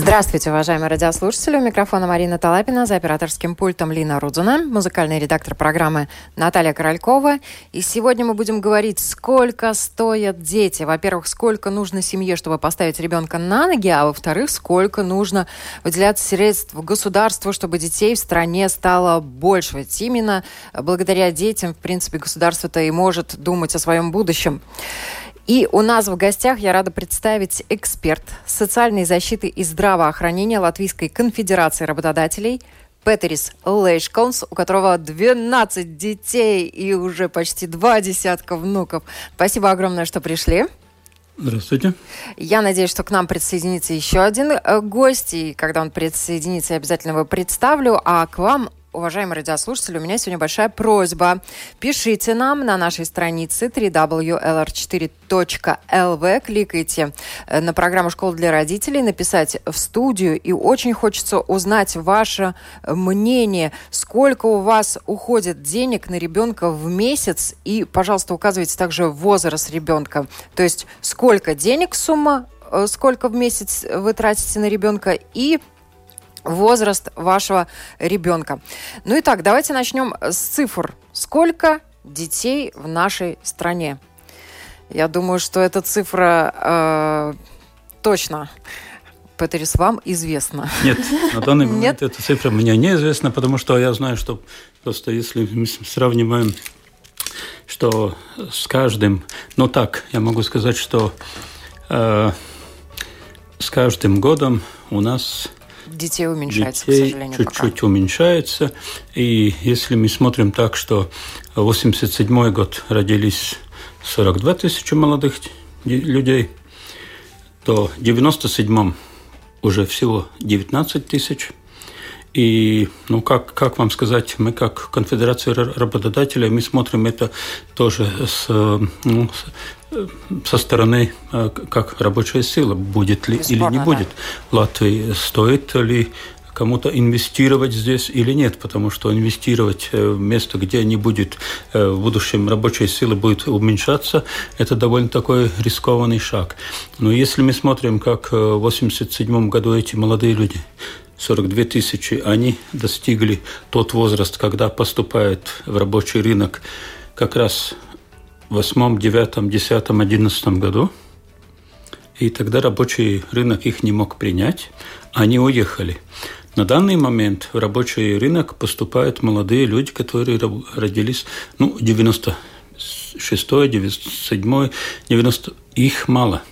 Здравствуйте, уважаемые радиослушатели. У микрофона Марина Талапина, за операторским пультом Лина Рудзуна, музыкальный редактор программы Наталья Королькова. И сегодня мы будем говорить, сколько стоят дети. Во-первых, сколько нужно семье, чтобы поставить ребенка на ноги, а во-вторых, сколько нужно выделять средств государству, чтобы детей в стране стало больше. Ведь именно благодаря детям, в принципе, государство-то и может думать о своем будущем. И у нас в гостях я рада представить эксперт социальной защиты и здравоохранения Латвийской конфедерации работодателей Петерис Лейшконс, у которого 12 детей и уже почти два десятка внуков. Спасибо огромное, что пришли. Здравствуйте. Я надеюсь, что к нам присоединится еще один э, гость, и когда он присоединится, я обязательно его представлю. А к вам уважаемые радиослушатели, у меня сегодня большая просьба. Пишите нам на нашей странице www.lr4.lv, кликайте э, на программу «Школа для родителей», написать в студию, и очень хочется узнать ваше мнение, сколько у вас уходит денег на ребенка в месяц, и, пожалуйста, указывайте также возраст ребенка, то есть сколько денег сумма э, сколько в месяц вы тратите на ребенка? И возраст вашего ребенка. Ну и так, давайте начнем с цифр. Сколько детей в нашей стране? Я думаю, что эта цифра э, точно Петерис, вам известно? Нет, на данный момент Нет? эта цифра мне неизвестна, потому что я знаю, что просто если мы сравниваем, что с каждым, ну так, я могу сказать, что э, с каждым годом у нас детей уменьшается, детей к сожалению, чуть-чуть пока. уменьшается. И если мы смотрим так, что 87 год родились 42 тысячи молодых людей, то в 97 уже всего 19 тысяч. И, ну, как, как вам сказать, мы как конфедерация работодателей, мы смотрим это тоже с, ну, со стороны, э, как рабочая сила, будет ли Бесспорно, или не будет да. Латвии, стоит ли кому-то инвестировать здесь или нет, потому что инвестировать э, в место, где не будет э, в будущем рабочей силы будет уменьшаться, это довольно такой рискованный шаг. Но если мы смотрим, как в 1987 году эти молодые люди 42 тысячи, они достигли тот возраст, когда поступают в рабочий рынок как раз восьмом, девятом, десятом, одиннадцатом году. И тогда рабочий рынок их не мог принять. Они уехали. На данный момент в рабочий рынок поступают молодые люди, которые родились, ну, 96 97 90 их мало.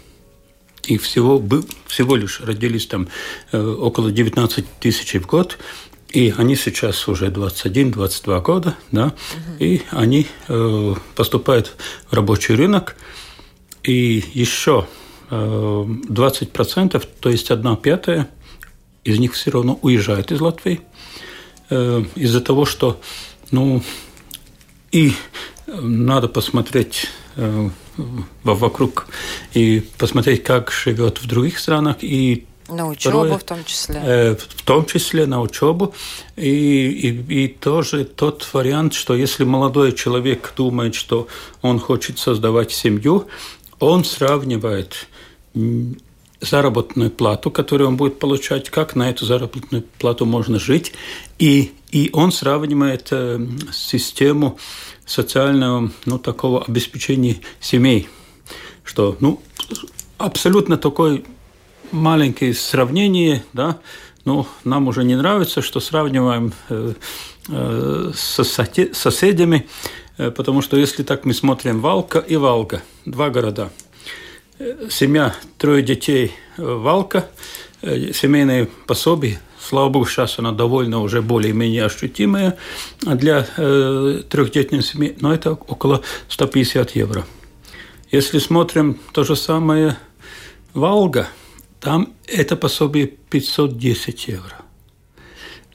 Их всего, всего лишь родились там э, около 19 тысяч в год. И они сейчас уже 21-22 года, да, угу. и они э, поступают в рабочий рынок, и еще э, 20%, то есть одна пятая, из них все равно уезжает из Латвии э, из-за того, что, ну, и надо посмотреть э, вокруг и посмотреть, как живет в других странах, и на учебу Второе, в том числе. Э, в том числе на учебу. И, и, и тоже тот вариант, что если молодой человек думает, что он хочет создавать семью, он сравнивает заработную плату, которую он будет получать, как на эту заработную плату можно жить, и, и он сравнивает э, систему социального, ну, такого обеспечения семей, что, ну, абсолютно такой маленькое сравнение, да, ну, нам уже не нравится, что сравниваем э, э, с соседями, э, потому что если так мы смотрим Валка и Валга, два города. Семья, трое детей, Валка, семейные пособия, слава богу, сейчас она довольно уже более-менее ощутимая для трехдетной семьи, но это около 150 евро. Если смотрим то же самое Волга – там это пособие 510 евро.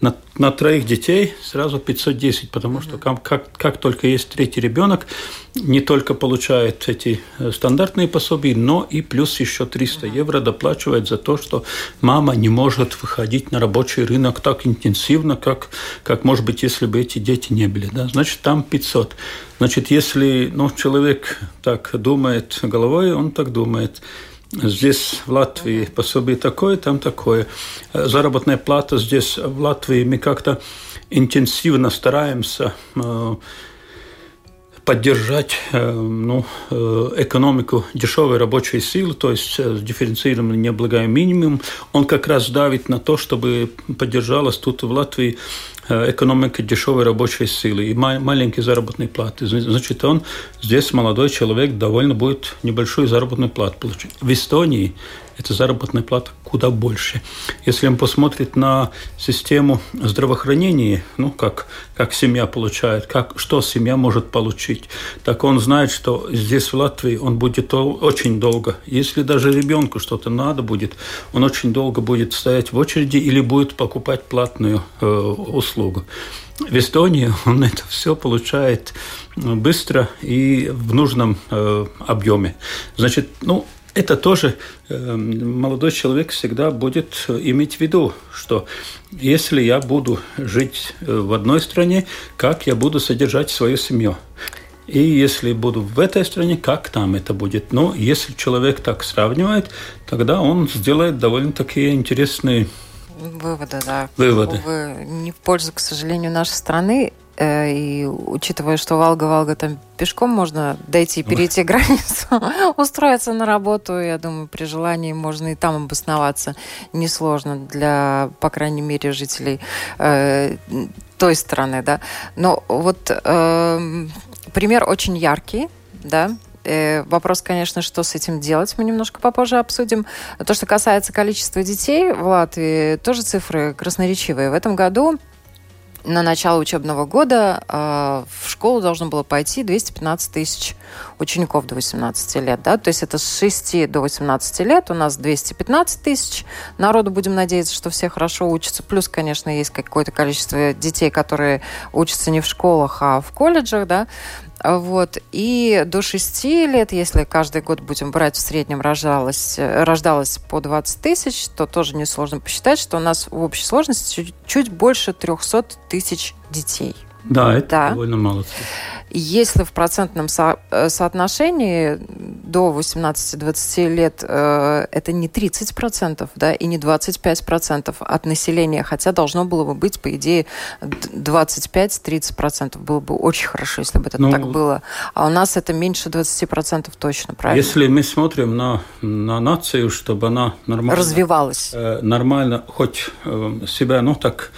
на, на троих детей сразу 510, потому что как, как, как только есть третий ребенок, не только получает эти э, стандартные пособия, но и плюс еще 300 mm-hmm. евро доплачивает за то, что мама не может выходить на рабочий рынок так интенсивно, как, как может быть, если бы эти дети не были. Да? Значит, там 500. Значит, если ну, человек так думает головой, он так думает. Здесь в Латвии пособие такое, там такое. Заработная плата здесь в Латвии мы как-то интенсивно стараемся э, поддержать э, ну, э, экономику дешевой рабочей силы, то есть дифференцированный необлагаемый минимум, он как раз давит на то, чтобы поддержалась тут в Латвии Э, экономика дешевой рабочей силы и маленькие заработные платы. Значит, он здесь, молодой человек, довольно будет небольшую заработную плату получить. В Эстонии эта заработная плата куда больше. Если он посмотрит на систему здравоохранения, ну, как, как семья получает, как, что семья может получить, так он знает, что здесь, в Латвии, он будет очень долго. Если даже ребенку что-то надо будет, он очень долго будет стоять в очереди или будет покупать платную э, услугу. В Эстонии он это все получает быстро и в нужном э, объеме. Значит, ну, это тоже э, молодой человек всегда будет иметь в виду, что если я буду жить э, в одной стране, как я буду содержать свою семью. И если буду в этой стране, как там это будет. Но если человек так сравнивает, тогда он сделает довольно такие интересные Выводы, да. Выводы. Увы, не в пользу, к сожалению, нашей страны. Э, и учитывая, что Волга-Волга там пешком можно дойти, перейти Ой. границу, устроиться на работу, я думаю, при желании можно и там обосноваться. Несложно для, по крайней мере, жителей э, той страны, да. Но вот э, пример очень яркий, да, э, Вопрос, конечно, что с этим делать, мы немножко попозже обсудим. То, что касается количества детей в Латвии, тоже цифры красноречивые. В этом году на начало учебного года э, в школу должно было пойти 215 тысяч учеников до 18 лет. Да? То есть это с 6 до 18 лет у нас 215 тысяч. Народу будем надеяться, что все хорошо учатся. Плюс, конечно, есть какое-то количество детей, которые учатся не в школах, а в колледжах. Да? Вот. И до 6 лет, если каждый год будем брать, в среднем рождалось, рождалось по 20 тысяч, то тоже несложно посчитать, что у нас в общей сложности чуть, чуть больше 300 тысяч детей. Да, это да. довольно мало. Если в процентном со э, соотношении до 18-20 лет э, это не 30%, да, и не 25% от населения, хотя должно было бы быть, по идее, 25-30%. Было бы очень хорошо, если бы это ну, так было. А у нас это меньше 20% точно, правильно? Если мы смотрим на, на нацию, чтобы она нормально... Развивалась. Э, нормально, хоть э, себя, ну, так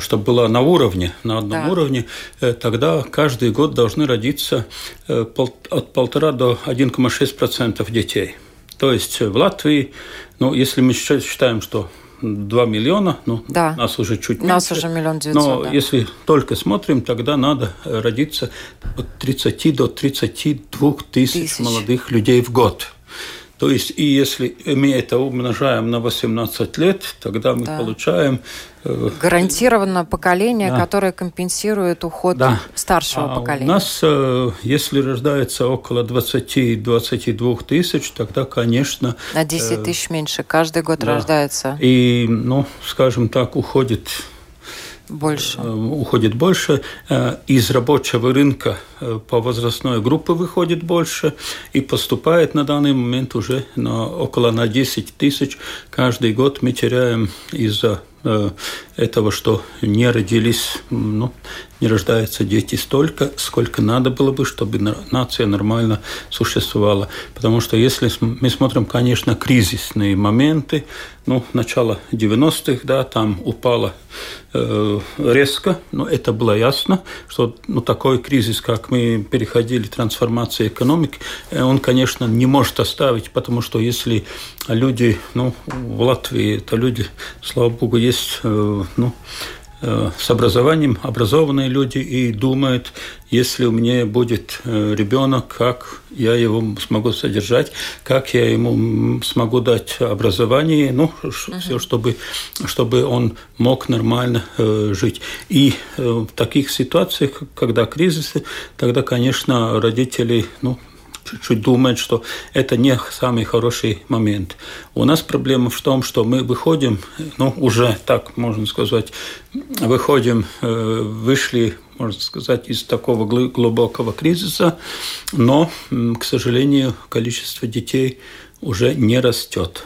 чтобы было на уровне, на одном да. уровне, э, тогда каждый год должны родиться э, от полтора до 1,6% детей. То есть в Латвии, ну, если мы считаем, что 2 миллиона, ну, да. нас уже чуть меньше. Нас уже миллион девятьсот, Но да. если только смотрим, тогда надо родиться от 30 до 32 тысяч, тысяч молодых людей в год. То есть, и если мы это умножаем на 18 лет, тогда мы да. получаем... Э, Гарантированно поколение, да. которое компенсирует уход да. старшего а поколения. У нас, э, если рождается около 20-22 тысяч, тогда, конечно... На 10 э, тысяч меньше каждый год да. рождается. И, ну, скажем так, уходит больше. Э, уходит больше. Э, из рабочего рынка э, по возрастной группе выходит больше и поступает на данный момент уже на около на 10 тысяч. Каждый год мы теряем из-за этого, что не родились, ну, не рождаются дети столько, сколько надо было бы, чтобы нация нормально существовала. Потому что если мы смотрим, конечно, кризисные моменты, ну, начало 90-х, да, там упало э, резко, но это было ясно, что ну, такой кризис, как мы переходили, трансформация экономики, э, он, конечно, не может оставить, потому что если люди, ну, в Латвии это люди, слава богу, есть, э, ну, э, с образованием, образованные люди и думают, если у меня будет э, ребенок, как я его смогу содержать, как я ему смогу дать образование, ну, uh-huh. все, чтобы, чтобы он мог нормально э, жить. И э, в таких ситуациях, когда кризисы, тогда, конечно, родители, ну, чуть-чуть думает, что это не самый хороший момент. У нас проблема в том, что мы выходим, ну, уже так можно сказать, выходим, э, вышли, можно сказать, из такого глубокого кризиса, но, к сожалению, количество детей уже не растет.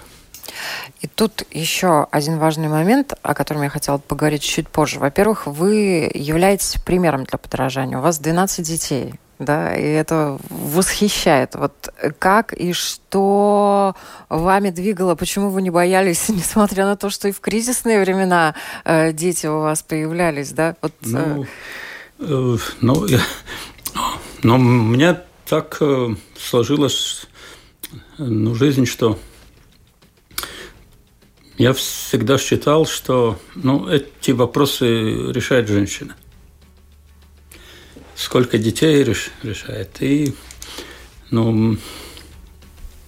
И тут еще один важный момент, о котором я хотела поговорить чуть позже. Во-первых, вы являетесь примером для подражания. У вас 12 детей да, и это восхищает. Вот как и что вами двигало, почему вы не боялись, несмотря на то, что и в кризисные времена э, дети у вас появлялись, да? Вот, э... Ну, э, ну, у меня так э, сложилась ну, жизнь, что я всегда считал, что ну, эти вопросы решает женщина сколько детей решает. И, ну,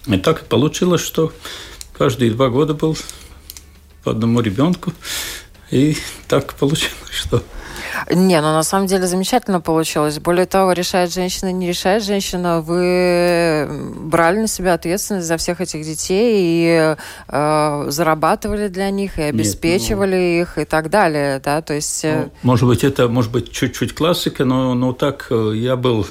и так получилось, что каждые два года был по одному ребенку. И так получилось, что не, ну на самом деле замечательно получилось. Более того, решает женщина, не решает женщина. Вы брали на себя ответственность за всех этих детей и э, зарабатывали для них, и обеспечивали Нет, ну, их и так далее, да, то есть... Э, ну, может быть, это, может быть, чуть-чуть классика, но, но так э, я был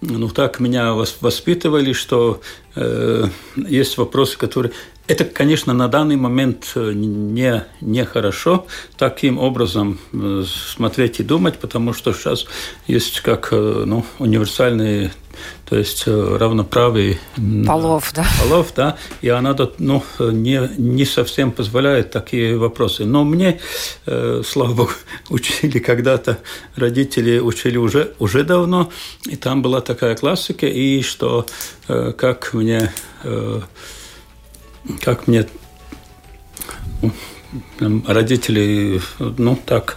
ну, так меня воспитывали, что э, есть вопросы, которые это, конечно, на данный момент э, не, не хорошо таким образом э, смотреть и думать, потому что сейчас есть как э, ну, универсальные то есть равноправие полов, да? Полов, да, и она ну, не, не совсем позволяет такие вопросы. Но мне, слава богу, учили когда-то, родители учили уже, уже давно, и там была такая классика, и что, как мне как мне родители, ну так,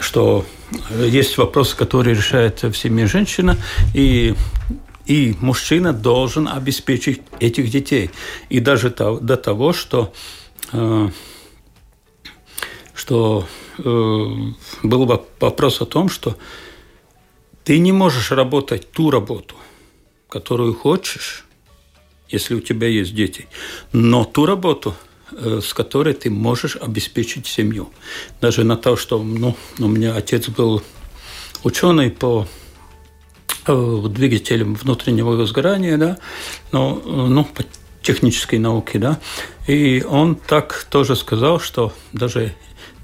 что есть вопросы, которые решает в семье женщина, и и мужчина должен обеспечить этих детей. И даже до того, что, э, что э, был вопрос о том, что ты не можешь работать ту работу, которую хочешь, если у тебя есть дети, но ту работу, с которой ты можешь обеспечить семью. Даже на то, что ну, у меня отец был ученый по э, двигателям внутреннего сгорания, да, но, ну, по технической науке, да, и он так тоже сказал, что даже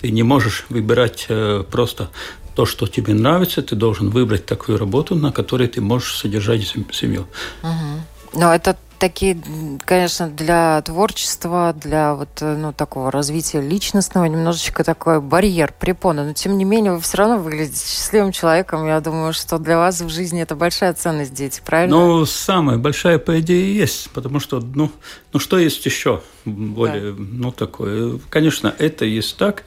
ты не можешь выбирать э, просто то, что тебе нравится, ты должен выбрать такую работу, на которой ты можешь содержать семью. Угу. Но это такие, конечно, для творчества, для вот, э, ну, такого развития личностного немножечко такой барьер, препона. Но, тем не менее, вы все равно выглядите счастливым человеком. Я думаю, что для вас в жизни это большая ценность, дети, правильно? Ну, самая большая, по идее, есть. Потому что, ну, ну что есть еще более, да. ну, такое? Конечно, это есть так,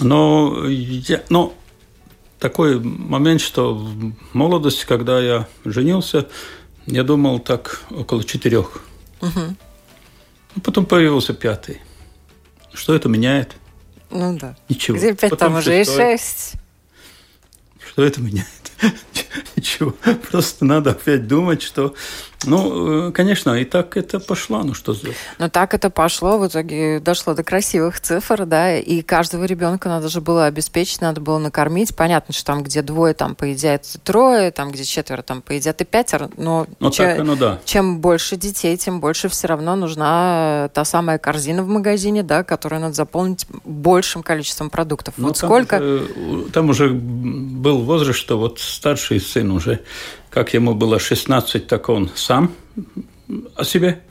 но, я, но такой момент, что в молодости, когда я женился, я думал так около четырех. Угу. Потом появился пятый. Что это меняет? Ну да. Ничего. Где пять, Потом там уже и шесть. Что это меняет? Ничего. Просто надо опять думать, что ну, э, конечно, и так это пошло, ну что сделать. Ну так это пошло, в итоге дошло до красивых цифр, да, и каждого ребенка надо же было обеспечить, надо было накормить. Понятно, что там, где двое, там поедят трое, там, где четверо, там поедят и пятеро, но ну, че, так, ну, да. чем больше детей, тем больше все равно нужна та самая корзина в магазине, да, которую надо заполнить большим количеством продуктов. Ну, вот там сколько... Уже, там уже был возраст, что вот старший сын уже как ему было 16, так он сам о себе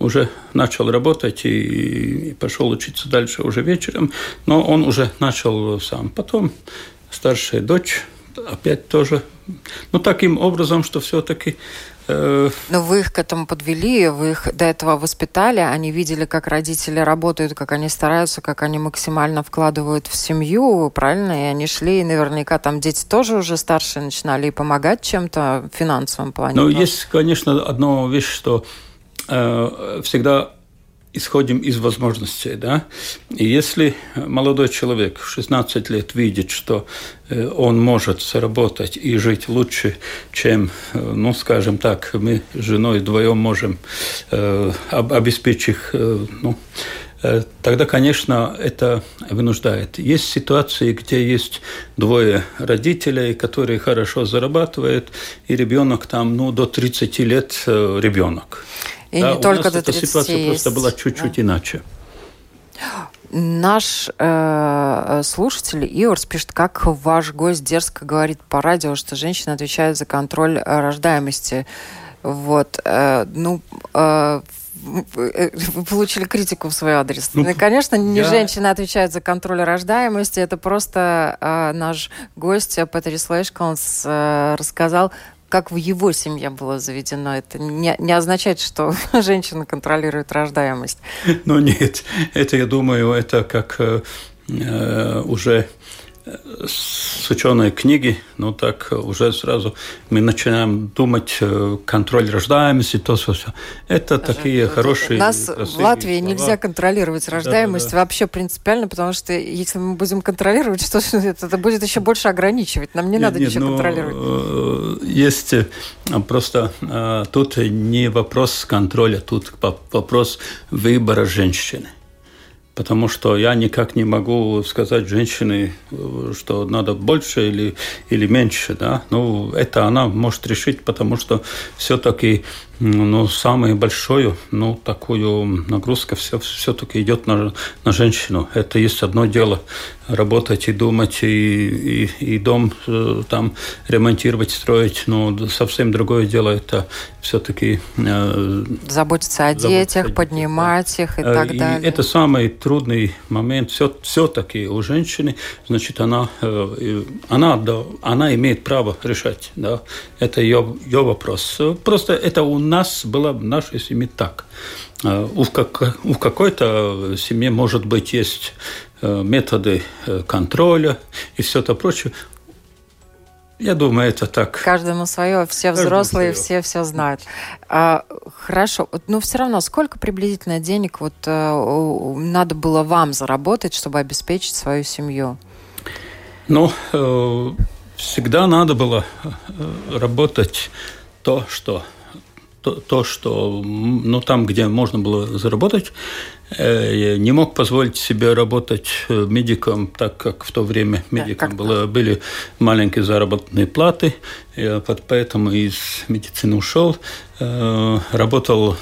уже начал работать и, и пошел учиться дальше уже вечером, но он уже начал сам. Потом старшая дочь опять тоже. Ну, таким образом, что все-таки Э... Но вы их к этому подвели, вы их до этого воспитали, они видели, как родители работают, как они стараются, как они максимально вкладывают в семью, правильно? И они шли, и наверняка там дети тоже уже старшие начинали и помогать чем-то в финансовом плане. Ну, есть, конечно, одна вещь, что э, всегда исходим из возможностей, да. И если молодой человек в 16 лет видит, что э, он может заработать и жить лучше, чем, э, ну, скажем так, мы с женой вдвоем можем э, обеспечить их, ну, тогда, конечно, это вынуждает. Есть ситуации, где есть двое родителей, которые хорошо зарабатывают, и ребенок там, ну, до 30 лет ребенок. И да, не только до 30 ситуация есть. просто была чуть-чуть да. иначе. Наш э, слушатель Иорс пишет, как ваш гость дерзко говорит по радио, что женщины отвечают за контроль рождаемости. Вот, э, ну, э, вы получили критику в свой адрес. Ну, Конечно, не я... женщины отвечают за контроль рождаемости. Это просто э, наш гость Патрис Лэшконс э, рассказал как в его семье было заведено. Это не, не означает, что женщина контролирует рождаемость. Ну нет, это, я думаю, это как э, э уже с ученой книги, ну так уже сразу мы начинаем думать э, контроль рождаемости, то все. все. Это Даже такие вот хорошие. У нас в Латвии слова. нельзя контролировать рождаемость да, да, да. вообще принципиально, потому что если мы будем контролировать, что это, это будет еще больше ограничивать. Нам не нет, надо нет, ничего ну, контролировать. Э, есть э, просто тут не вопрос контроля, тут вопрос выбора женщины потому что я никак не могу сказать женщине, что надо больше или, или меньше. Да? Ну, это она может решить, потому что все-таки ну, самую большую, ну, такую нагрузка все, все-таки идет на, на женщину. Это есть одно дело работать и думать, и, и, и дом э, там ремонтировать, строить, но совсем другое дело это все-таки... Э, заботиться о заботиться детях, о поднимать да. их и э, так и далее. Это самый трудный момент. Все, все-таки у женщины, значит, она, э, она, да, она имеет право решать. Да? Это ее, ее вопрос. Просто это у нас было в нашей семье так. Э, у, как, у какой-то семье, может быть, есть э, методы контроля и все это прочее. Я думаю, это так. Каждому свое, все Каждому взрослые, свое. все все знают. А, хорошо, но все равно, сколько приблизительно денег вот а, надо было вам заработать, чтобы обеспечить свою семью? Ну, э, всегда надо было работать то, что то, то что ну, там, где можно было заработать, э, не мог позволить себе работать э, медиком, так как в то время медиком да, было, были маленькие заработные платы, я поэтому из медицины ушел, э, работал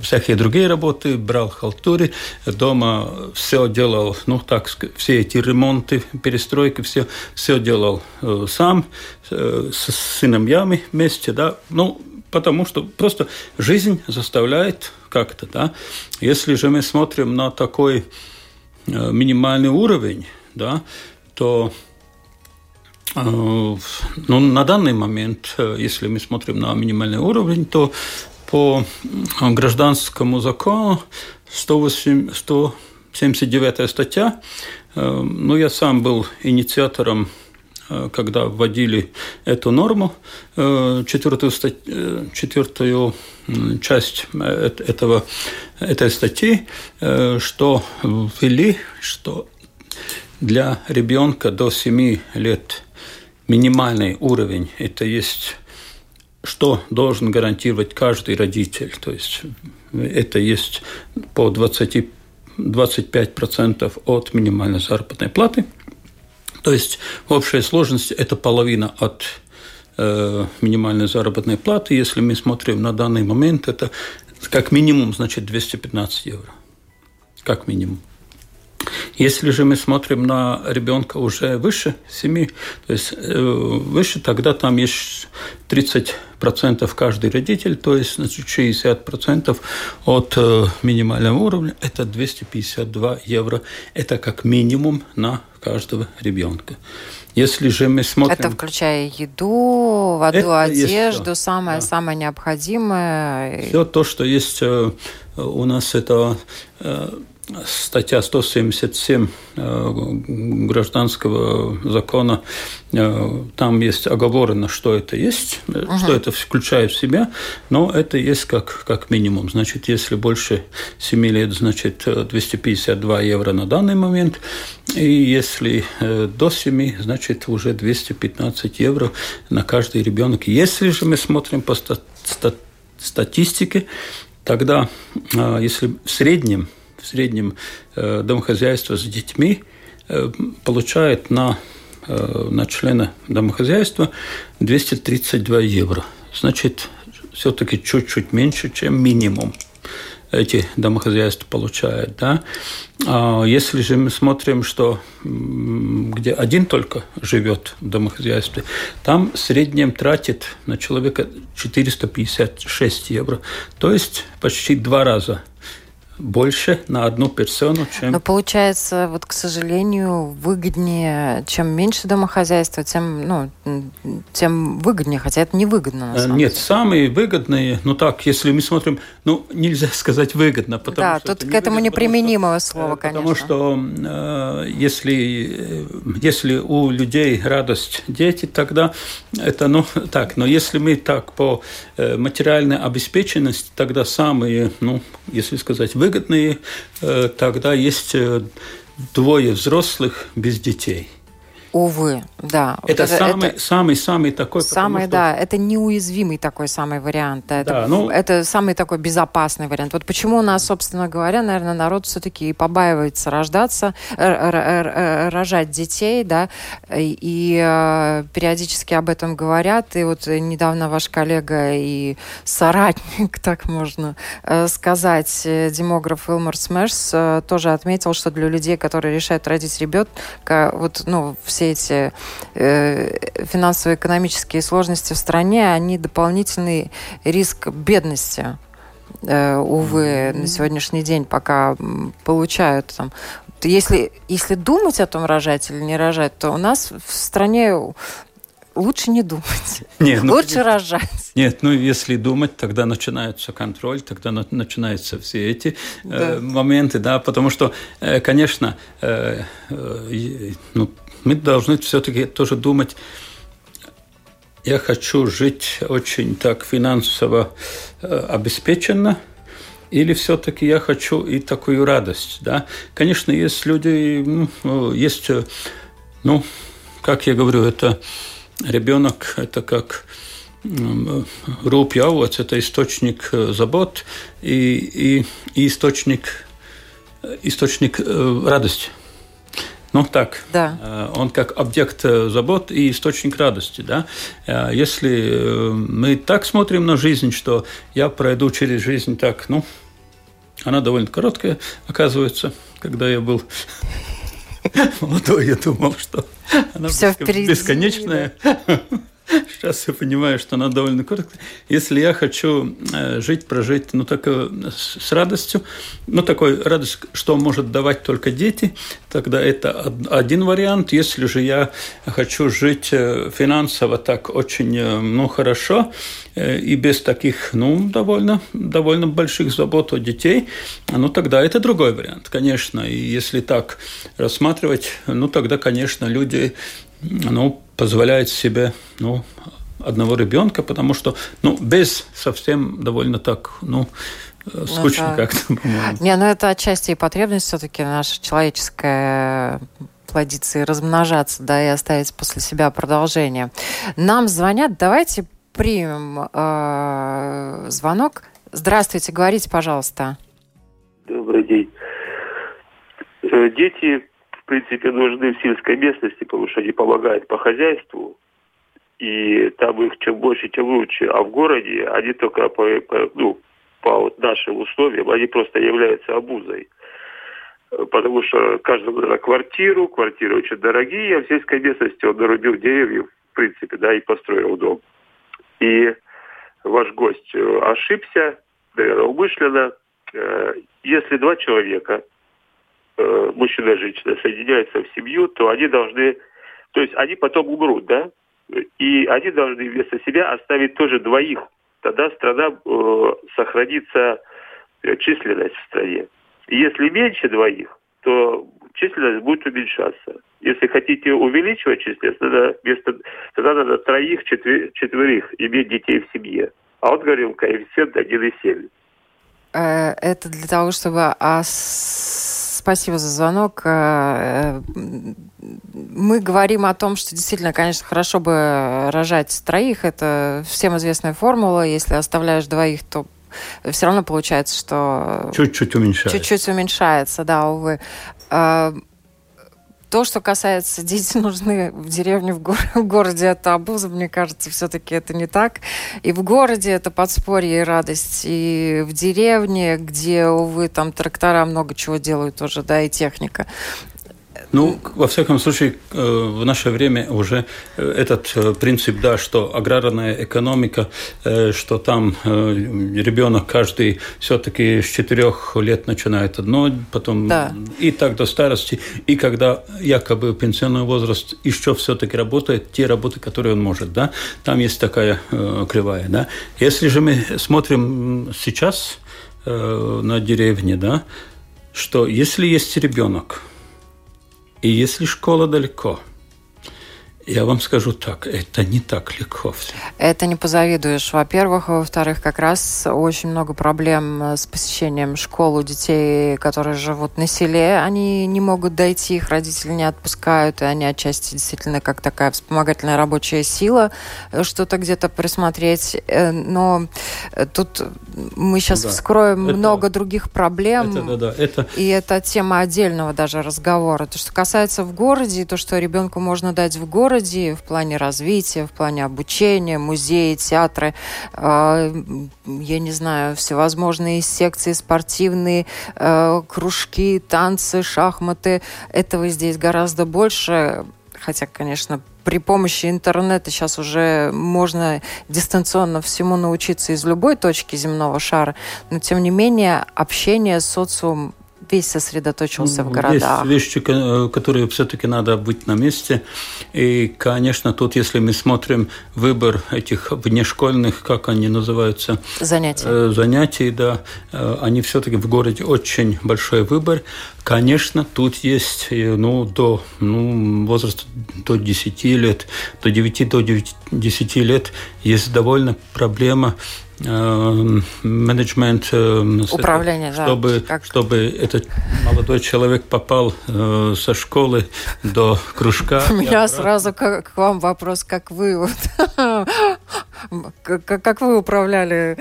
всякие другие работы, брал халтуры, дома все делал, ну так, все эти ремонты, перестройки, все, все делал сам, с сыновьями вместе, да, ну, потому что просто жизнь заставляет как-то, да. Если же мы смотрим на такой э, минимальный уровень, да, то э, ну, на данный момент, э, если мы смотрим на минимальный уровень, то по гражданскому закону 108, 179 статья, ну, я сам был инициатором когда вводили эту норму, э, четвертую, э, четвертую часть этого, этой статьи, что ввели, что для ребенка до 7 лет минимальный уровень, это есть что должен гарантировать каждый родитель. То есть это есть по 20, 25% от минимальной заработной платы – то есть в общей сложности это половина от э, минимальной заработной платы. Если мы смотрим на данный момент, это как минимум значит 215 евро. Как минимум. Если же мы смотрим на ребенка уже выше 7, то есть э, выше, тогда там есть 30% каждый родитель, то есть значит, 60% от э, минимального уровня, это 252 евро. Это как минимум на каждого ребенка. Если же мы смотрим... Это включая еду, воду, Это одежду, самое-самое да. необходимое. Все то, что есть э, у нас, это статья 177 э, гражданского закона, э, там есть оговорено, что это есть, uh что это включает в себя, но это есть как, как минимум. Значит, если больше 7 лет, значит, 252 евро на данный момент, и если до 7, значит, уже 215 евро на каждый ребенок. Если же мы смотрим по статистике, тогда, если в среднем в среднем э, домохозяйство с детьми э, получает на, э, на члена домохозяйства 232 евро. Значит, все-таки чуть-чуть меньше, чем минимум эти домохозяйства получают. Да? А если же мы смотрим, что где один только живет в домохозяйстве, там в среднем тратит на человека 456 евро. То есть почти два раза больше на одну персону, чем... Но получается, вот, к сожалению, выгоднее, чем меньше домохозяйства, тем, ну, тем выгоднее, хотя это не выгодно, на самом Нет, деле. самые выгодные, ну так, если мы смотрим, ну, нельзя сказать выгодно, потому да, что... Да, тут к этому неприменимое что, слово, конечно. Потому что э, если, если у людей радость дети, тогда это, ну, так, но если мы так по э, материальной обеспеченности, тогда самые, ну, если сказать, выгодные, э, тогда есть э, двое взрослых без детей – Увы, да. Это, это самый, это, самый, самый такой. Самый, что... да, это неуязвимый такой самый вариант. Да, это, ну... это самый такой безопасный вариант. Вот почему у нас, собственно говоря, наверное, народ все-таки побаивается рождаться, рожать детей, да, и э, периодически об этом говорят. И вот недавно ваш коллега и соратник, так можно э, сказать, э, демограф Илмар Смешс тоже отметил, что для людей, которые решают родить ребенка, вот, ну, все все эти э, финансово-экономические сложности в стране, они дополнительный риск бедности э, увы, mm-hmm. на сегодняшний день пока получают там. Если, если думать о том, рожать или не рожать, то у нас в стране лучше не думать. Нет, ну, лучше рожать. Нет, ну если думать, тогда начинается контроль, тогда на, начинаются все эти э, да. э, моменты, да, потому что, э, конечно, э, э, ну, мы должны все-таки тоже думать, я хочу жить очень так финансово э, обеспеченно, или все-таки я хочу и такую радость, да? Конечно, есть люди, ну, есть, э, ну, как я говорю, это ребенок, это как руб яуац, это источник э, забот и, и, и источник, источник радости. Ну так, да. Э, он как объект э, забот и источник радости. Да? Э, если мы так смотрим на жизнь, что я пройду через жизнь так, ну, она довольно короткая, оказывается, когда я был молодой, я думал, что она Все бесконечная. Да. Сейчас я понимаю, что она довольно коротко. Если я хочу э, жить, прожить, ну, так, с радостью, ну, такой радость, что может давать только дети, тогда это один вариант. Если же я хочу жить э, финансово так очень, э, ну, хорошо, и без таких, ну, довольно, довольно больших забот о детей, ну, тогда это другой вариант, конечно. И если так рассматривать, ну, тогда, конечно, люди ну, позволяет себе ну, одного ребенка, потому что ну, без совсем довольно так, ну, э, скучно ну, как-то, по-моему. Не, ну это отчасти и потребность все-таки наша человеческая плодиться и размножаться, да, и оставить после себя продолжение. Нам звонят, давайте примем э, звонок. Здравствуйте, говорите, пожалуйста. Добрый день. Э, дети в принципе, нужны в сельской местности, потому что они помогают по хозяйству, и там их чем больше, тем лучше. А в городе они только по, по, ну, по вот нашим условиям, они просто являются обузой. Потому что каждому надо квартиру, квартиры очень дорогие, а в сельской местности он нарубил деревьев, в принципе, да, и построил дом. И ваш гость ошибся, наверное, умышленно. Э, если два человека э, мужчина и женщина соединяются в семью, то они должны, то есть они потом умрут, да, и они должны вместо себя оставить тоже двоих. Тогда страна э, сохранится э, численность в стране. И если меньше двоих, то численность будет уменьшаться. Если хотите увеличивать численность, надо вместо, тогда надо троих, четвер, четверых иметь детей в семье. А он говорил коэффициент 1,7. Э, это для того, чтобы... А спасибо за звонок. Э, мы говорим о том, что действительно, конечно, хорошо бы рожать троих. Это всем известная формула. Если оставляешь двоих, то все равно получается, что... Чуть-чуть уменьшается. Чуть-чуть уменьшается, да, увы. То, что касается дети нужны в деревне, в, го в городе, это обуза, мне кажется, все-таки это не так. И в городе это подспорье и радость, и в деревне, где, увы, там трактора много чего делают уже, да, и техника. Ну, во всяком случае, э, в наше время уже э, этот э, принцип, да, что аграрная экономика, что там ребенок каждый все-таки с четырех лет начинает одно, потом да. и так до старости, и когда якобы пенсионный возраст еще все-таки работает, те работы, которые он может, да, там есть такая кривая, да. Если же мы смотрим сейчас на деревне, да, что если есть ребенок, и если школа далеко – я вам скажу так, это не так легко. Это не позавидуешь, во-первых. Во-вторых, как раз очень много проблем с посещением школ у детей, которые живут на селе. Они не могут дойти, их родители не отпускают, и они отчасти действительно как такая вспомогательная рабочая сила, что-то где-то присмотреть. Э, но тут мы сейчас да, вскроем это, много других проблем. Это, да, да, это... И это тема отдельного даже разговора. То, что касается в городе, то, что ребенку можно дать в городе, городе в плане развития, в плане обучения, музеи, театры, э, я не знаю, всевозможные секции спортивные, э, кружки, танцы, шахматы. Этого здесь гораздо больше. Хотя, конечно, при помощи интернета сейчас уже можно дистанционно всему научиться из любой точки земного шара, но тем не менее общение с социумом весь сосредоточился в городах. Есть вещи, э, которые все-таки надо быть на месте. И, конечно, тут, если мы смотрим выбор этих внешкольных, как они называются? Занятий. Э, занятий, да. Э, они все-таки в городе очень большой выбор. Конечно, тут есть ну, до ну, возраста до 10 лет, до 9 до 10 лет есть довольно проблема менеджмент, э, управление, чтобы, да, как... чтобы этот молодой человек попал э, со школы до кружка. У меня сразу к, к вам вопрос, как вы вот, как, как вы управляли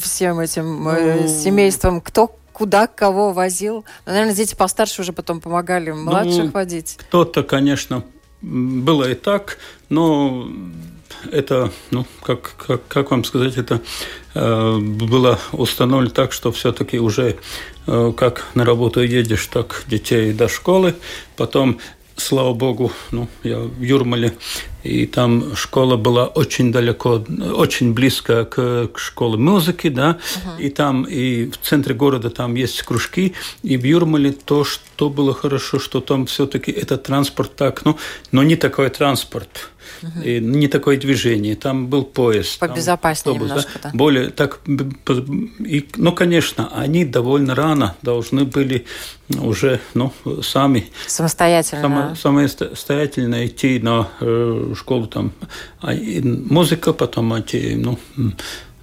всем этим ну, семейством, кто куда кого возил? Наверное, дети постарше уже потом помогали младших ну, водить. Кто-то, конечно, было и так, но это, ну, как, как, как вам сказать, это э, было установлено так, что все-таки уже э, как на работу едешь, так детей до школы, потом слава богу, ну, я в Юрмале, и там школа была очень далеко, очень близко к, к школе музыки, да, uh-huh. и там, и в центре города там есть кружки, и в Юрмале то, что было хорошо, что там все-таки этот транспорт так, ну, но не такой транспорт, и не такое движение, там был поезд. Побезопаснее автобус, немножко, да? более так, и, ну, конечно, они довольно рано должны были уже, ну, сами самостоятельно, само, самостоятельно идти на э, школу там, а, музыка, потом эти, ну,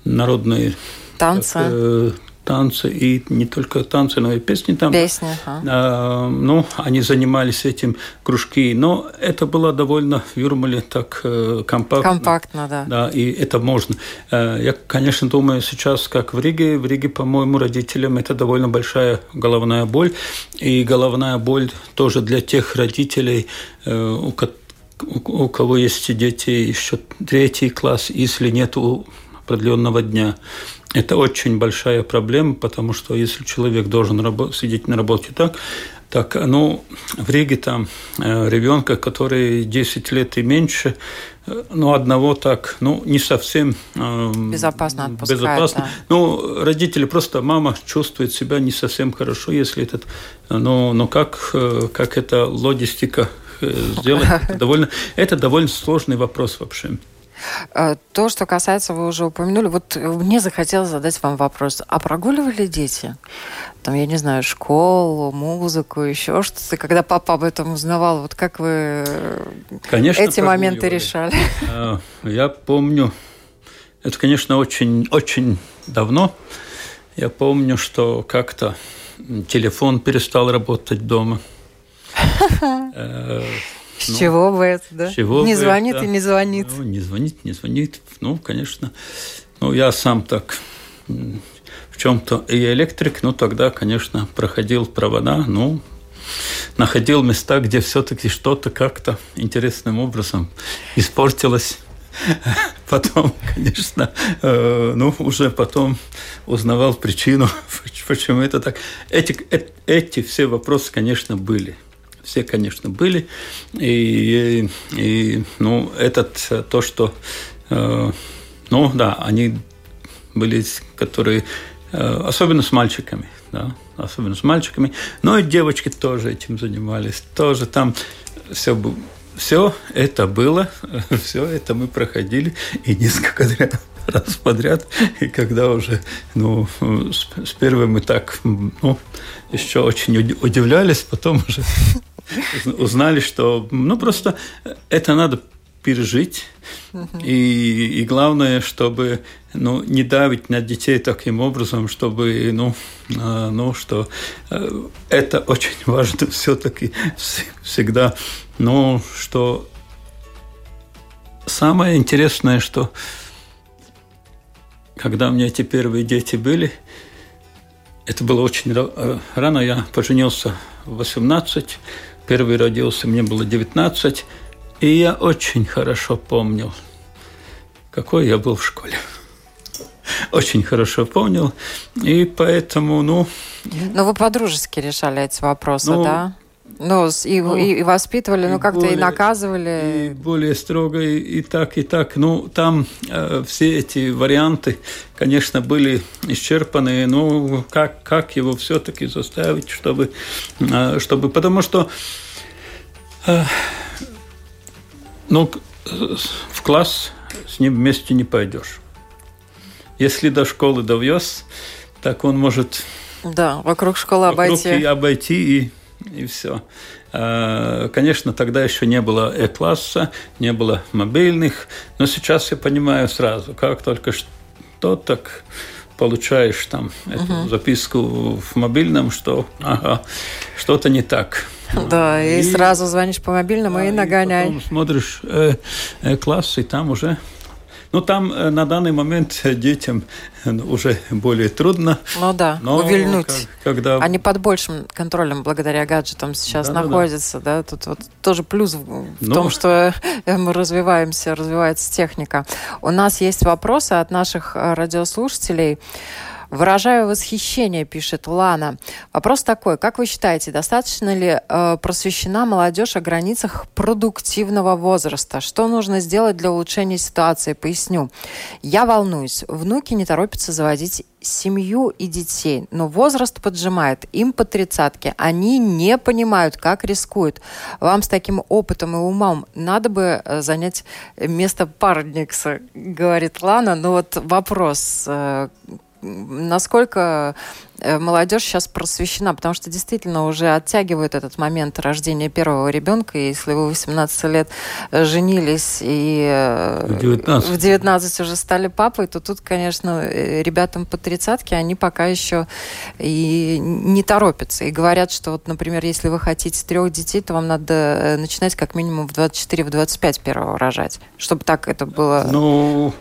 народные танцы. Так, э, танцы, и не только танцы, но и песни там. Песни, ага. а, Ну, они занимались этим, кружки, но это было довольно в Юрмале так э, компактно. Компактно, да. Да, и это можно. Э, я, конечно, думаю сейчас, как в Риге. В Риге, по-моему, родителям это довольно большая головная боль. И головная боль тоже для тех родителей, э, у у кого есть дети еще третий класс, если нет определенного дня. Это очень большая проблема, потому что если человек должен сидеть на работе так, Так, ну, в Риге там э, ребенка, который 10 лет и меньше, э, ну, одного так, ну, не совсем э, безопасно отпускать. Безопасно. Да. Ну, родители просто, мама чувствует себя не совсем хорошо, если этот, ну, ну как, э, как это логистика сделать, это довольно, это довольно сложный вопрос вообще. Э, то, что касается, вы уже упомянули, вот мне захотелось задать вам вопрос. А прогуливали дети? Там, я не знаю, школу, музыку, еще что-то. Когда папа об этом узнавал, вот как вы конечно, эти моменты решали? Э, я помню, это, конечно, очень, очень давно. Я помню, что как-то телефон перестал работать дома. Э, с ну, чего бы это, да? Чего не звонит это? и не звонит. Ну, не звонит, не звонит. Ну, конечно. Ну, я сам так в чем-то и электрик, ну, тогда, конечно, проходил провода, ну, находил места, где все-таки что-то как-то интересным образом испортилось. Потом, конечно, э, ну, уже потом узнавал причину, почему это так. Эти, э, эти все вопросы, конечно, были все, конечно, были. И, и ну, этот, то, что, э, ну, да, они были, которые, э, особенно с мальчиками, да, особенно с мальчиками, но и девочки тоже этим занимались, тоже там все было все это было, все это мы проходили, и несколько раз подряд, и когда уже, ну, с, с первым мы так, ну, еще очень удивлялись, потом уже узнали, что, ну, просто это надо пережить. И, и главное, чтобы ну, не давить на детей таким образом, чтобы, ну, а, ну что э, это очень важно все-таки всегда. Ну, что самое интересное, что когда у меня эти первые дети были, это было очень э, рано, я поженился в 18, Первый родился, мне было 19, и я очень хорошо помнил, какой я был в школе. Очень хорошо помнил, и поэтому, ну... Но вы по-дружески решали эти вопросы, ну, да? Ну, и, ну, и, и воспитывали, ну, как-то и наказывали. И более строго, и, и так, и так. Ну, там э, все эти варианты, конечно, были исчерпаны. Ну, как, как его все-таки заставить, чтобы, э, чтобы... Потому что... Э, ну, в класс с ним вместе не пойдешь. Если до школы довез, так он может... Да, вокруг школы обойти. Вокруг и обойти и и все. А, конечно, тогда еще не было Э-класса, не было мобильных, но сейчас я понимаю сразу, как только что так получаешь там эту угу. записку в мобильном, что ага, что-то не так. Да, и, и сразу звонишь по мобильному да, и нагоняй. И потом смотришь э, э, класс, и там уже ну, там э, на данный момент детям э, уже более трудно. Ну да, но увильнуть. Когда... Они под большим контролем благодаря гаджетам сейчас да, находятся. Да, да. Тут вот тоже плюс в ну... том, что э, мы развиваемся, развивается техника. У нас есть вопросы от наших радиослушателей. Выражаю восхищение, пишет Лана. Вопрос такой, как вы считаете, достаточно ли э, просвещена молодежь о границах продуктивного возраста? Что нужно сделать для улучшения ситуации? Поясню. Я волнуюсь. Внуки не торопятся заводить семью и детей, но возраст поджимает, им по тридцатке, они не понимают, как рискуют. Вам с таким опытом и умом надо бы э, занять место парникса, говорит Лана. Но вот вопрос, э, насколько молодежь сейчас просвещена, потому что действительно уже оттягивают этот момент рождения первого ребенка. И если вы 18 лет э, женились и э, в 19. в 19 уже стали папой, то тут, конечно, ребятам по тридцатке, они пока еще и не торопятся. И говорят, что вот, например, если вы хотите трех детей, то вам надо начинать как минимум в 24-25 в первого рожать, чтобы так это было. Ну,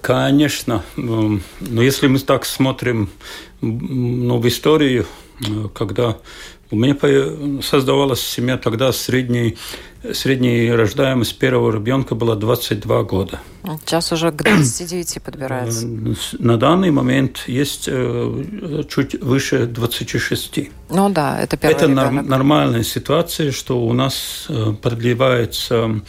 конечно. Но если мы так смотрим ну, в историю, когда У меня создавалась семья тогда средней, средняя рождаемость первого ребенка была 22 года. Сейчас уже к 29 подбирается. Э, на данный момент есть э, чуть выше 26. Ну да, это первый Это ребенок. нормальная ситуация, что у нас э, продлевается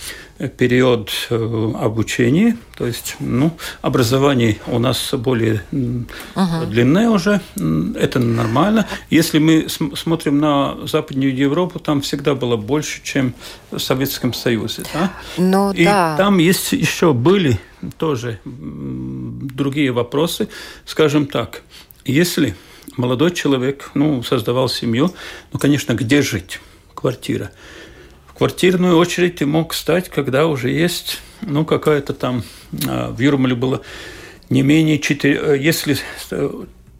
период обучения, то есть ну, образование у нас более угу. длинное уже, это нормально. Если мы смотрим на Западную Европу, там всегда было больше, чем в Советском Союзе. Да? Ну, И да. там есть еще были тоже другие вопросы. Скажем так, если молодой человек ну, создавал семью, ну, конечно, где жить? Квартира. В квартирную очередь ты мог стать, когда уже есть ну, какая-то там... А, в Юрмале было не менее 4... Э, если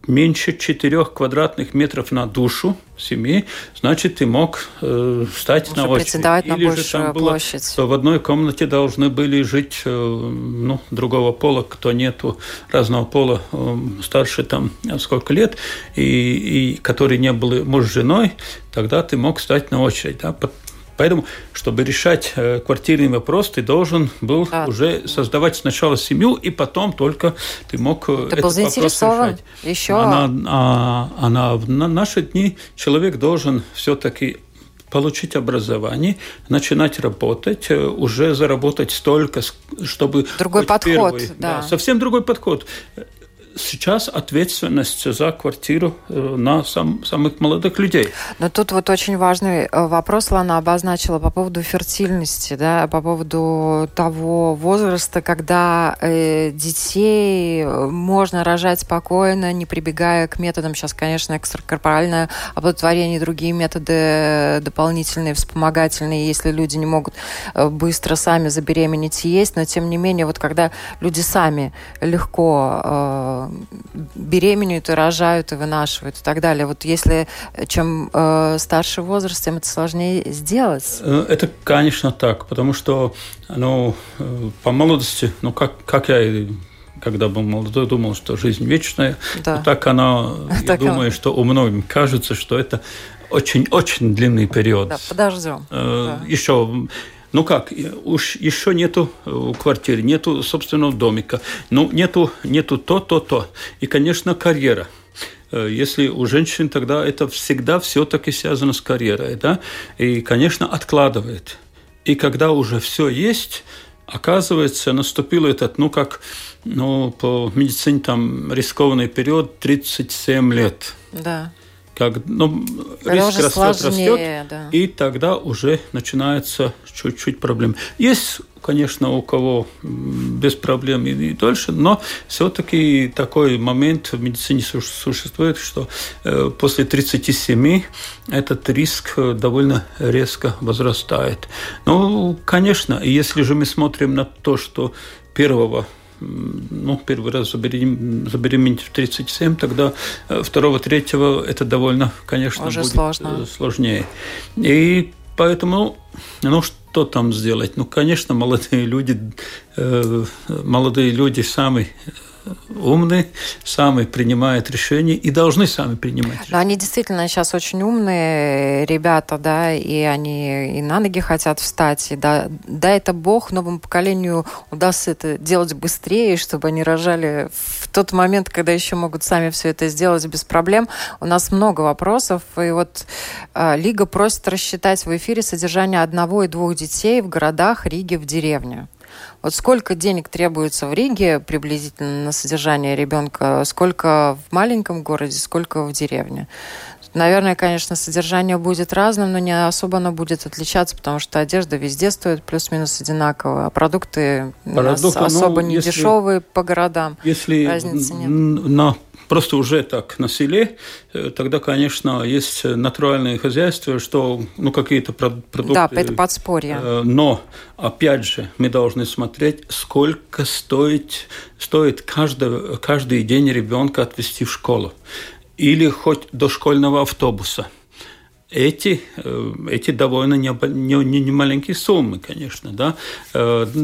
меньше 4 квадратных метров на душу семьи, значит, ты мог э, стать на очередь. на Или же там было, площадь. что в одной комнате должны были жить э, ну, другого пола, кто нету разного пола, э, старше там сколько лет, и, и который не был муж с женой, тогда ты мог стать на очередь. Да? Поэтому, чтобы решать э, квартирный вопрос, ты должен был да. уже создавать сначала семью, и потом только ты мог э, ты этот был заинтересован решать. Еще... Она, а, она, на наши дни человек должен все-таки получить образование, начинать работать, э, уже заработать столько, чтобы... Другой подход, первый, да. да. Совсем другой подход сейчас ответственность за квартиру э, на сам, самых молодых людей. Но тут вот очень важный э, вопрос Лана обозначила по поводу фертильности, да, по поводу того возраста, когда э, детей можно рожать спокойно, не прибегая к методам, сейчас, конечно, экстракорпоральное оплодотворение другие методы дополнительные, вспомогательные, если люди не могут быстро сами забеременеть и есть, но тем не менее, вот когда люди сами легко э, беременеют и рожают и вынашивают и так далее. Вот если э, чем э, старше возраст, тем это сложнее сделать. Э, это, конечно, так, потому что ну, э, по молодости, ну, как, как я когда был молодой, думал, что жизнь вечная. Да. Но так она, так я думаю, что у многих кажется, что это очень-очень длинный период. Да, подождем. Э, да. Еще ну как, уж еще нету э, квартиры, нету собственного домика, ну нету, нету то, то, то. И, конечно, карьера. Э, если у женщин тогда это всегда все-таки связано с карьерой, да, и, конечно, откладывает. И когда уже все есть, оказывается, наступил этот, ну как, ну по медицине там рискованный период 37 лет. Да как ну, риск растет, сложнее, растет, да. и тогда уже начинается чуть-чуть проблем. Есть, конечно, у кого без проблем и, и дольше, но все-таки такой момент в медицине существует, что э, после 37 этот риск довольно резко возрастает. Ну, конечно, если же мы смотрим на то, что первого ну, первый раз заберем, забеременеть в 37, тогда э, второго, третьего это довольно, конечно, Уже будет сложно. Э, сложнее. И поэтому, ну, что там сделать? Ну, конечно, молодые люди, э, молодые люди самые умные, сами принимают решения и должны сами принимать решения. Но они действительно сейчас очень умные ребята, да, и они и на ноги хотят встать. И да, да, это Бог новому поколению удастся это делать быстрее, чтобы они рожали в тот момент, когда еще могут сами все это сделать без проблем. У нас много вопросов, и вот э, Лига просит рассчитать в эфире содержание одного и двух детей в городах Риги в деревню. Вот сколько денег требуется в Риге приблизительно на содержание ребенка, сколько в маленьком городе, сколько в деревне? Наверное, конечно, содержание будет разным, но не особо оно будет отличаться, потому что одежда везде стоит плюс-минус одинаково, а продукты у нас ну, особо ну, не если, дешевые по городам. Если разницы нет. на просто уже так на селе, э, тогда, конечно, есть натуральное хозяйство, что ну, какие-то продукты... Да, это подспорье. Э, но, опять же, мы должны смотреть, сколько стоит, стоит каждый, каждый день ребенка отвезти в школу или хоть до школьного автобуса. Эти, эти довольно не, не, не маленькие суммы, конечно, да.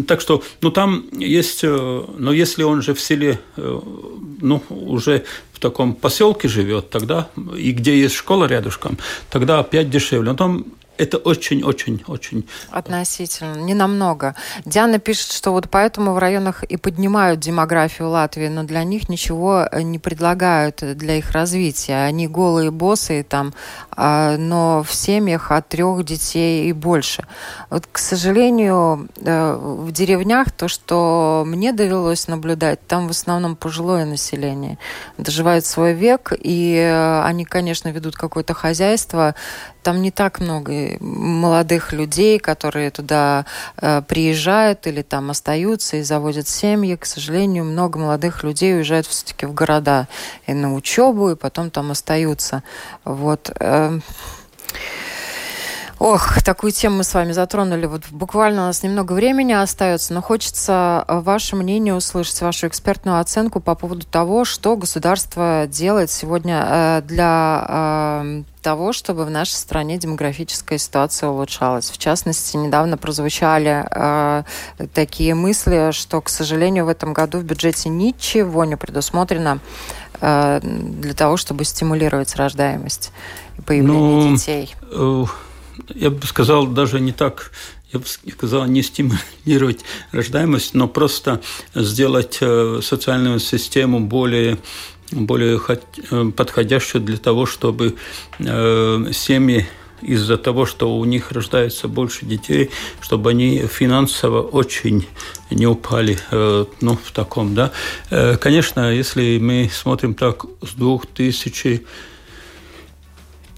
Так что, ну, там есть, но если он же в селе, ну, уже в таком поселке живет, тогда, и где есть школа рядышком, тогда опять дешевле. Но там это очень-очень-очень... Относительно, не намного. Диана пишет, что вот поэтому в районах и поднимают демографию Латвии, но для них ничего э, не предлагают для их развития. Они голые боссы там, а, но в семьях от трех детей и больше. Вот, к сожалению, э, в деревнях то, что мне довелось наблюдать, там в основном пожилое население. Доживает свой век, и э, они, конечно, ведут какое-то хозяйство, там не так много молодых людей, которые туда э, приезжают или там остаются и заводят семьи. К сожалению, много молодых людей уезжают все-таки в города и на учебу, и потом там остаются. Вот. Э, Ох, такую тему мы с вами затронули. Вот буквально у нас немного времени остается, но хочется э, ваше мнение услышать, вашу экспертную оценку по поводу того, что государство делает сегодня э, для э, того, чтобы в нашей стране демографическая ситуация улучшалась. В частности, недавно прозвучали э, такие мысли, что, к сожалению, в этом году в бюджете ничего не предусмотрено э, для того, чтобы стимулировать рождаемость и появление ну, детей. Э я бы сказал, даже не так, я бы сказал, не стимулировать рождаемость, но просто сделать э, социальную систему более более э, подходящую для того, чтобы э, семьи из-за того, что у них рождается больше детей, чтобы они финансово очень не упали ну, в таком. Да. Конечно, если мы смотрим так с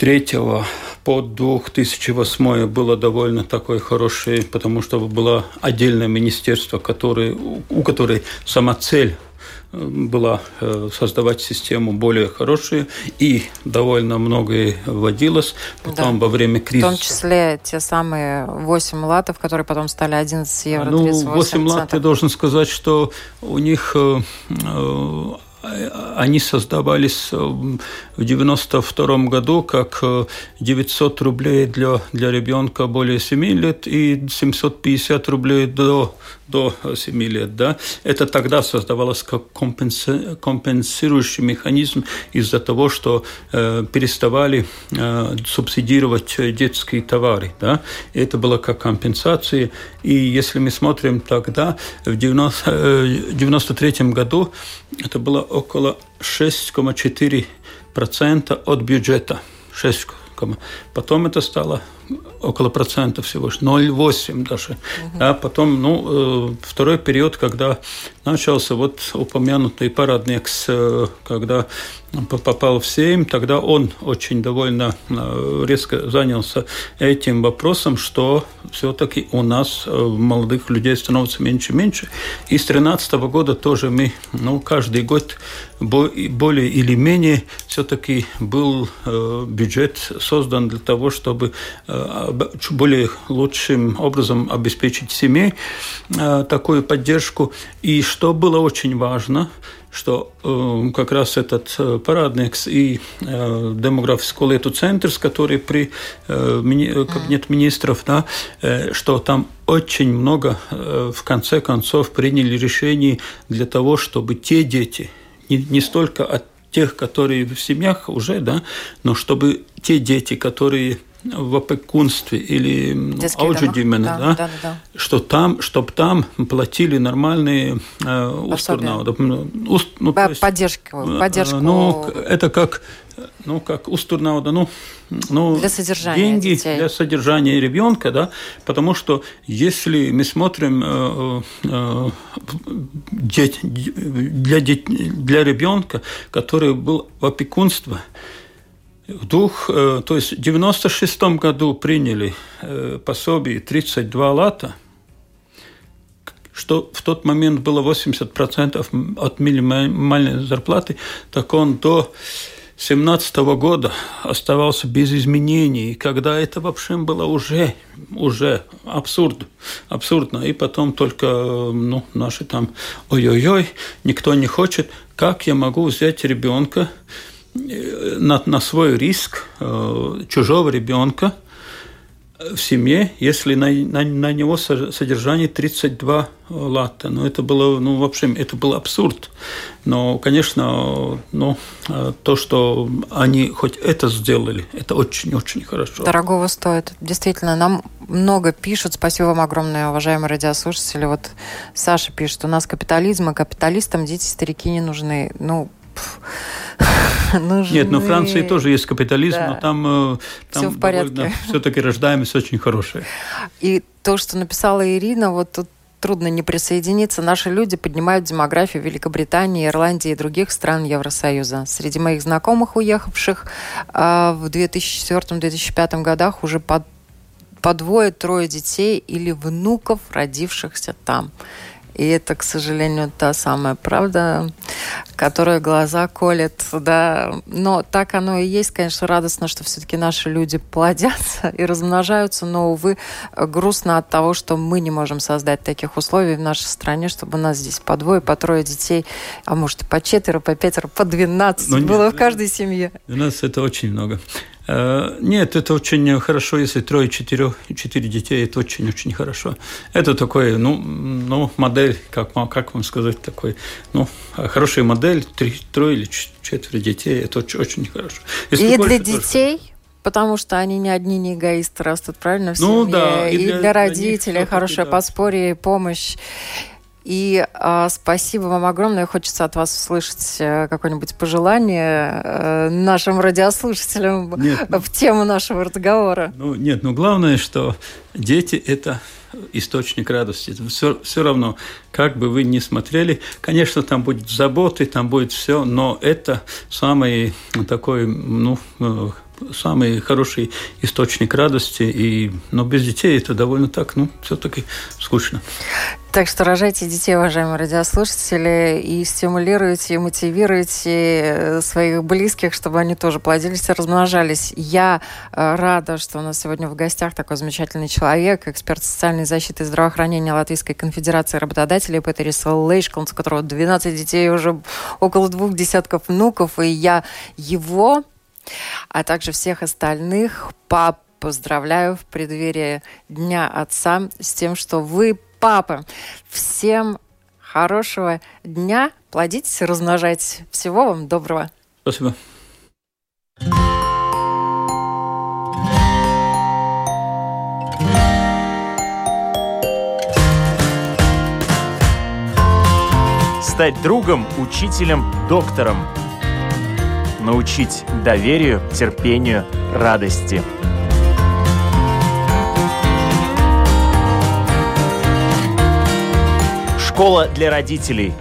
2003 по 2008 было довольно такое хорошее, потому что было отдельное министерство, которое, у которой сама цель э, была э, создавать систему более хорошую, и довольно многое вводилось. Потом да. во время кризиса... В том числе те самые 8 латов, которые потом стали 11 евро ну, 38 лат, я должен сказать, что у них э, они создавались э, в 92 году как 900 э, рублей для, для ребенка более 7 лет и 750 рублей до до 7 лет. Да? Это тогда создавалось как компенси... компенсирующий механизм из-за того, что э, переставали э, субсидировать детские товары. Да? Это было как компенсация. И если мы смотрим тогда, в 1993 э, году это было около 6,4% от бюджета. 6 Потом это стало около процента всего лишь, 0,8 даже. Угу. А потом, ну, э, второй период, когда начался вот упомянутый парадникс, э, когда попал в Сейм, тогда он очень довольно э, резко занялся этим вопросом, что все-таки у нас молодых людей становится меньше и меньше. И с 2013 года тоже мы, ну, каждый год более или менее все-таки был бюджет создан для того, чтобы более лучшим образом обеспечить семье э, такую поддержку. И что было очень важно, что э, как раз этот э, парадникс и э, демографский лету центр, который при э, мини, кабинет министров, да, э, что там очень много э, в конце концов приняли решений для того, чтобы те дети, не, не столько от тех, которые в семьях уже, да, но чтобы те дети, которые в опекунстве или аудиоджимена, да, да, да, да, что там, чтобы там платили нормальные э, устурнауды. Ну, ну, поддержку, э, поддержку. Ну, это как, ну, как устурнауда, ну, ну, для содержания деньги детей. для содержания ребенка, да, потому что если мы смотрим э, э, деть, для, для ребенка, который был в опекунстве, в двух, э, то есть в 96 году приняли э, пособие 32 лата, что в тот момент было 80% от минимальной зарплаты, так он до 2017 года оставался без изменений, когда это вообще было уже, уже абсурд, абсурдно. И потом только ну, наши там ой-ой-ой, никто не хочет. Как я могу взять ребенка на, на свой риск чужого ребенка в семье, если на, на, на него содержание 32 латта. Ну, это было, ну, в общем, это был абсурд. Но, конечно, ну, то, что они хоть это сделали, это очень-очень хорошо. Дорогого стоит. Действительно, нам много пишут. Спасибо вам огромное, уважаемые радиослушатели. Вот Саша пишет, у нас капитализм, и капиталистам дети, старики не нужны. Ну, нужны. Нет, но в Франции тоже есть капитализм, да. но там, э, там все в порядке. Все-таки рождаемость очень хорошая. И то, что написала Ирина, вот тут трудно не присоединиться. Наши люди поднимают демографию Великобритании, Ирландии и других стран Евросоюза. Среди моих знакомых, уехавших э, в 2004-2005 годах, уже по, по двое-трое детей или внуков, родившихся там. И это, к сожалению, та самая правда, которая глаза колет, да. Но так оно и есть, конечно, радостно, что все-таки наши люди плодятся и размножаются, но, увы, грустно от того, что мы не можем создать таких условий в нашей стране, чтобы у нас здесь по двое, по трое детей, а может и по четверо, по пятеро, по двенадцать ну, было нет, в каждой семье. У нас это очень много. Э, нет, это очень хорошо, если трое, четыре, четыре детей, это очень-очень хорошо. Это такой, ну, ну модель, как, как вам сказать, такой, ну, хорошая модель, три, трое или четверо детей, это очень, очень хорошо. Если И больше, для детей? Тоже... Потому что они не одни не эгоисты растут, правильно? В ну семье. да. И, и для, для родителей для хорошее да. подспорье, помощь. И э, спасибо вам огромное. Хочется от вас услышать э, какое-нибудь пожелание э, нашим радиослушателям нет, ну, в тему нашего разговора. Ну, нет, ну главное, что дети – это источник радости. Все, все равно, как бы вы ни смотрели, конечно, там будет заботы, там будет все, но это самый такой, ну, э, самый хороший источник радости. И, но без детей это довольно так, ну, все-таки скучно. Так что рожайте детей, уважаемые радиослушатели, и стимулируйте, и мотивируйте э, своих близких, чтобы они тоже плодились и размножались. Я э, рада, что у нас сегодня в гостях такой замечательный человек, эксперт социальной защиты и здравоохранения Латвийской конфедерации работодателей Петерис Лейшконс, у которого 12 детей, уже около двух десятков внуков, и я его а также всех остальных пап поздравляю в преддверии Дня Отца с тем, что вы папы. Всем хорошего дня, плодитесь, размножайтесь. Всего вам доброго. Спасибо. Стать другом, учителем, доктором – научить доверию, терпению, радости. Школа для родителей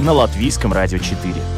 на Латвийском радио 4.